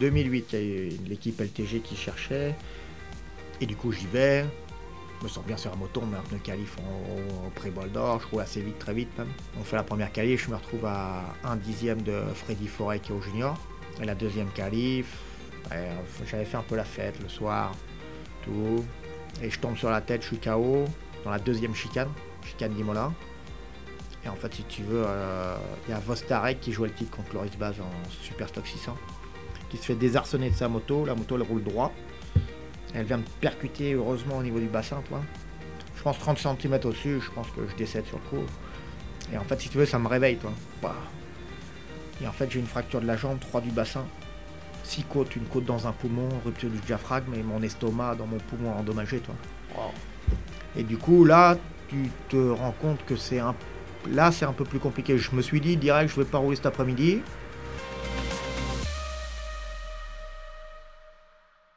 2008, il y a l'équipe LTG qui cherchait. Et du coup, j'y vais. Je me sens bien sur la moto, on met un pneu qualif au, pré-bol d'or, je roule assez vite, très vite même. On fait la première qualif, je me retrouve à un dixième de Freddy Forêt qui est au junior. Et la deuxième qualif, j'avais fait un peu la fête le soir, tout. Et je tombe sur la tête, je suis KO dans la deuxième chicane, chicane d'Imola. Et en fait, si tu veux, euh, il y a Vostarek qui joue le titre contre Loris Baz en Super Stock 600, qui se fait désarçonner de sa moto. La moto, elle roule droit. Elle vient me percuter, heureusement, au niveau du bassin, toi. Je pense 30 cm au-dessus, je pense que je décède sur le coup. Et en fait, si tu veux, ça me réveille, toi. Bah. Et en fait, j'ai une fracture de la jambe, 3 du bassin. 6 côtes, une côte dans un poumon, rupture du diaphragme et mon estomac dans mon poumon endommagé, toi. Et du coup, là, tu te rends compte que c'est un... Là, c'est un peu plus compliqué. Je me suis dit, direct, je vais pas rouler cet après-midi.